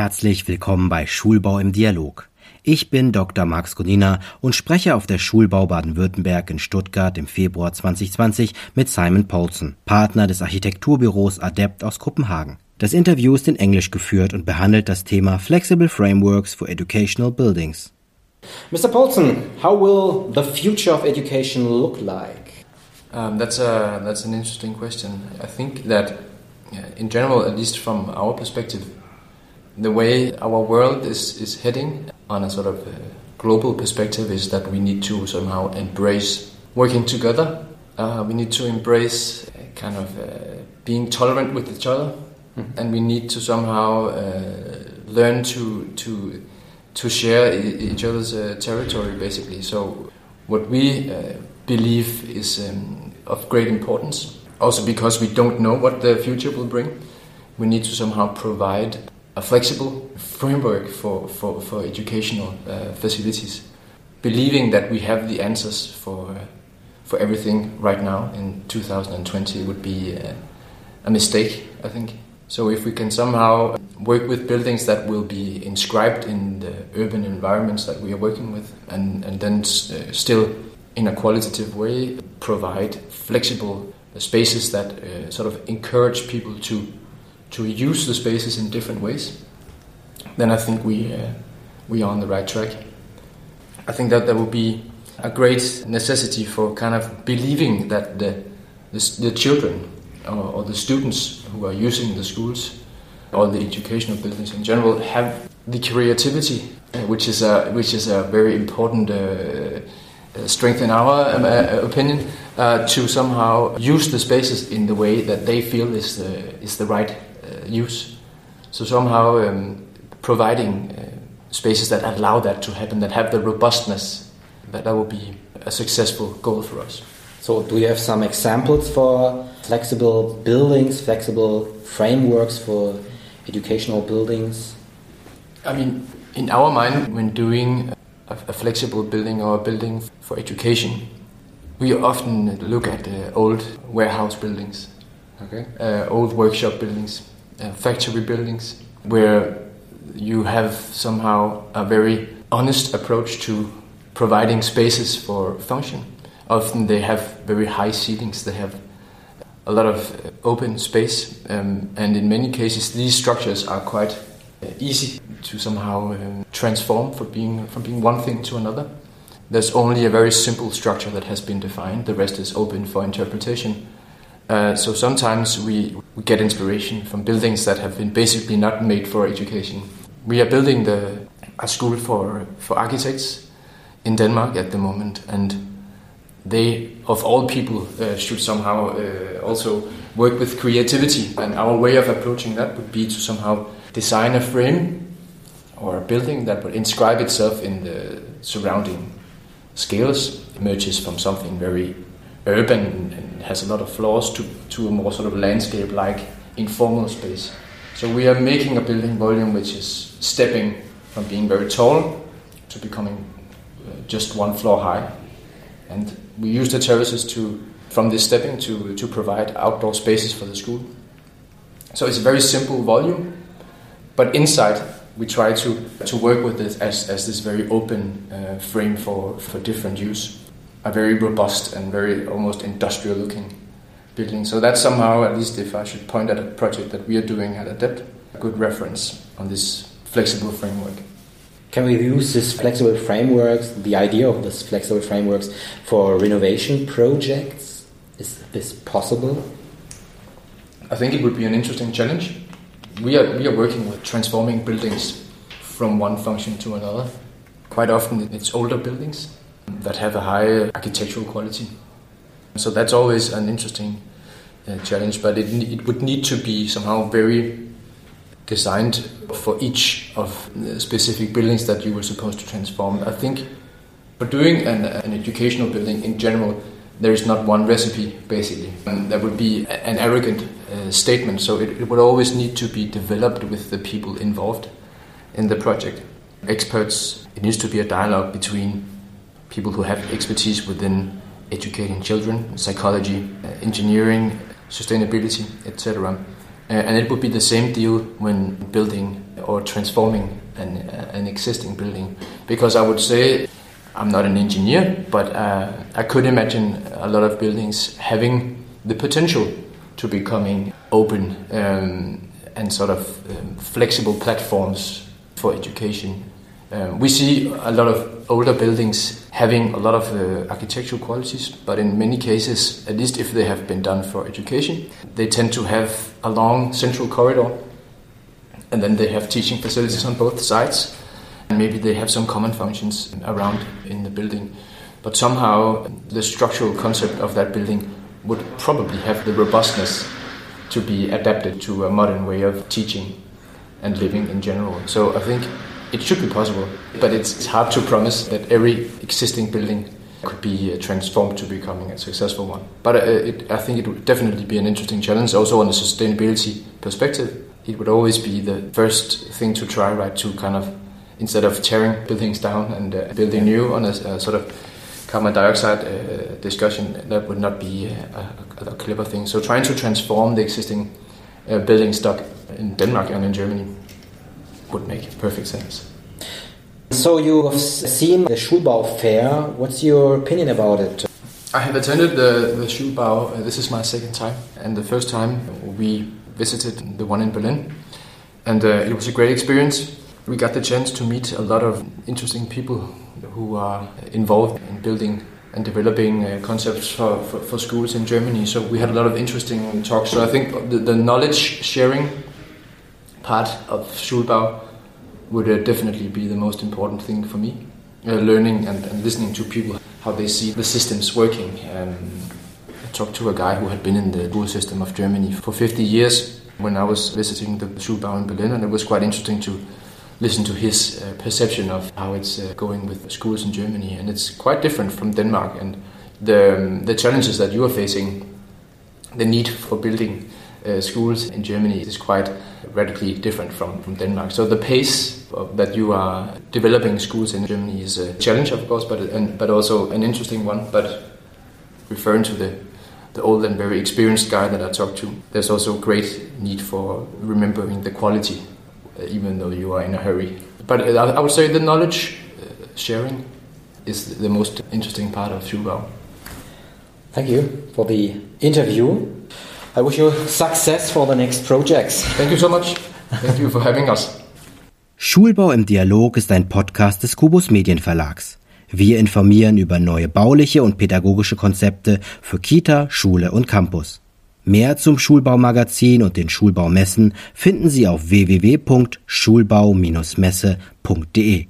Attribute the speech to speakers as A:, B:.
A: Herzlich willkommen bei Schulbau im Dialog. Ich bin Dr. Max Godina und spreche auf der Schulbau Baden-Württemberg in Stuttgart im Februar 2020 mit Simon Paulson, Partner des Architekturbüros Adept aus Kopenhagen. Das Interview ist in Englisch geführt und behandelt das Thema Flexible Frameworks for Educational Buildings.
B: Mr. Paulson, how will the future of education look like?
C: Um, that's a that's an interesting question. I think that, in general, at least from our perspective, the way our world is, is heading on a sort of a global perspective is that we need to somehow embrace working together. Uh, we need to embrace kind of uh, being tolerant with each other, mm-hmm. and we need to somehow uh, learn to to to share each other's uh, territory, basically. So, what we uh, believe is um, of great importance. Also, because we don't know what the future will bring, we need to somehow provide a flexible framework for, for, for educational uh, facilities, believing that we have the answers for, uh, for everything right now in 2020 would be uh, a mistake, I think. So, if we can somehow work with buildings that will be inscribed in the urban environments that we are working with, and, and then uh, still in a qualitative way provide flexible spaces that uh, sort of encourage people to to use the spaces in different ways, then I think we uh, we are on the right track. I think that there will be a great necessity for kind of believing that the the, the children or, or, the students who are using the schools or the educational buildings in general have the creativity, uh, which is a which is a very important. Uh, strength in our um, uh, opinion uh, to somehow use the spaces in the way that they feel is the, is the right uh, use. So somehow um, providing uh, spaces that allow that to happen, that have the robustness, that that will be a successful goal for us.
B: So, do you have some examples for flexible buildings, flexible frameworks for educational buildings?
C: I mean, in our mind, when doing a, a flexible building or a building for education, we often look at uh, old warehouse buildings, okay. uh, old workshop buildings, uh, factory buildings where you have somehow a very honest approach to providing spaces for function. Often they have very high ceilings, they have a lot of open space, um, and in many cases, these structures are quite uh, easy to somehow um, transform from being, from being one thing to another. There's only a very simple structure that has been defined, the rest is open for interpretation. Uh, so sometimes we, we get inspiration from buildings that have been basically not made for education. We are building the, a school for, for architects in Denmark at the moment, and they, of all people, uh, should somehow uh, also work with creativity. And our way of approaching that would be to somehow design a frame or a building that would inscribe itself in the surrounding scales, emerges from something very urban and has a lot of flaws to, to a more sort of landscape like informal space. So we are making a building volume which is stepping from being very tall to becoming uh, just one floor high. And we use the terraces to, from this stepping to, to provide outdoor spaces for the school. So it's a very simple volume, but inside we try to, to work with it as, as this very open uh, frame for, for different use a very robust and very almost industrial looking building. So that's somehow, at least if I should point at a project that we are doing at Adept, a good reference on this flexible framework.
B: Can we use this flexible frameworks, the idea of this flexible frameworks, for renovation projects? Is this possible?
C: I think it would be an interesting challenge. We are, we are working with transforming buildings from one function to another. Quite often it's older buildings that have a high architectural quality. So that's always an interesting uh, challenge, but it, it would need to be somehow very designed for each of the specific buildings that you were supposed to transform. I think for doing an, an educational building in general, there is not one recipe basically. And that would be an arrogant uh, statement, so it, it would always need to be developed with the people involved in the project. Experts, it needs to be a dialogue between people who have expertise within educating children, psychology, uh, engineering, sustainability, etc. Uh, and it would be the same deal when building or transforming an, uh, an existing building. Because I would say, I'm not an engineer, but uh, I could imagine a lot of buildings having the potential to becoming open um, and sort of um, flexible platforms for education. Um, we see a lot of older buildings having a lot of uh, architectural qualities, but in many cases, at least if they have been done for education, they tend to have a long central corridor, and then they have teaching facilities on both sides, and maybe they have some common functions around in the building. But somehow, the structural concept of that building would probably have the robustness to be adapted to a modern way of teaching and living in general. So I think it should be possible, but it's hard to promise that every existing building could be uh, transformed to becoming a successful one. But uh, it, I think it would definitely be an interesting challenge, also on the sustainability perspective. It would always be the first thing to try, right? To kind of instead of tearing buildings down and uh, building new on a, a, sort of carbon dioxide uh, discussion, that would not be a, a, clever thing. So trying to transform the existing uh, building stock in Denmark and in Germany would make perfect sense.
B: So you have seen the Schulbau fair. What's your opinion about it?
C: I have attended the, the Schulbau. Uh, this is my second time, and the first time we visited the one in Berlin, and uh, it was a great experience. We got the chance to meet a lot of interesting people who are involved in building and developing uh, concepts for, for, for, schools in Germany. So we had a lot of interesting talks. So I think the, the knowledge sharing part of Schulbau would uh, definitely be the most important thing for me. Uh, learning and, and, listening to people, how they see the systems working. Um, I talked to a guy who had been in the school system of Germany for 50 years when I was visiting the Schulbau in Berlin, and it was quite interesting to listen to his uh, perception of how it's uh, going with schools in Germany. And it's quite different from Denmark. And the, um, the challenges that you are facing, the need for building uh, schools in Germany is quite radically different from, from Denmark. So the pace that you are developing schools in Germany is a challenge, of course, but and, but also an interesting one. But referring to the the old and very experienced guy that I talked to, there's also great need for remembering the quality, uh, even though you are in a hurry. But uh, I would say the knowledge uh, sharing is the most interesting part of Schulbau.
B: Thank you for the interview. I wish you success for the next projects.
C: Thank you so much. Thank you for having us.
A: Schulbau im Dialog ist ein Podcast des Kubus Medienverlags. Wir informieren über neue bauliche und pädagogische Konzepte für Kita, Schule und Campus. Mehr zum Schulbaumagazin und den Schulbaumessen finden Sie auf www.schulbau-messe.de.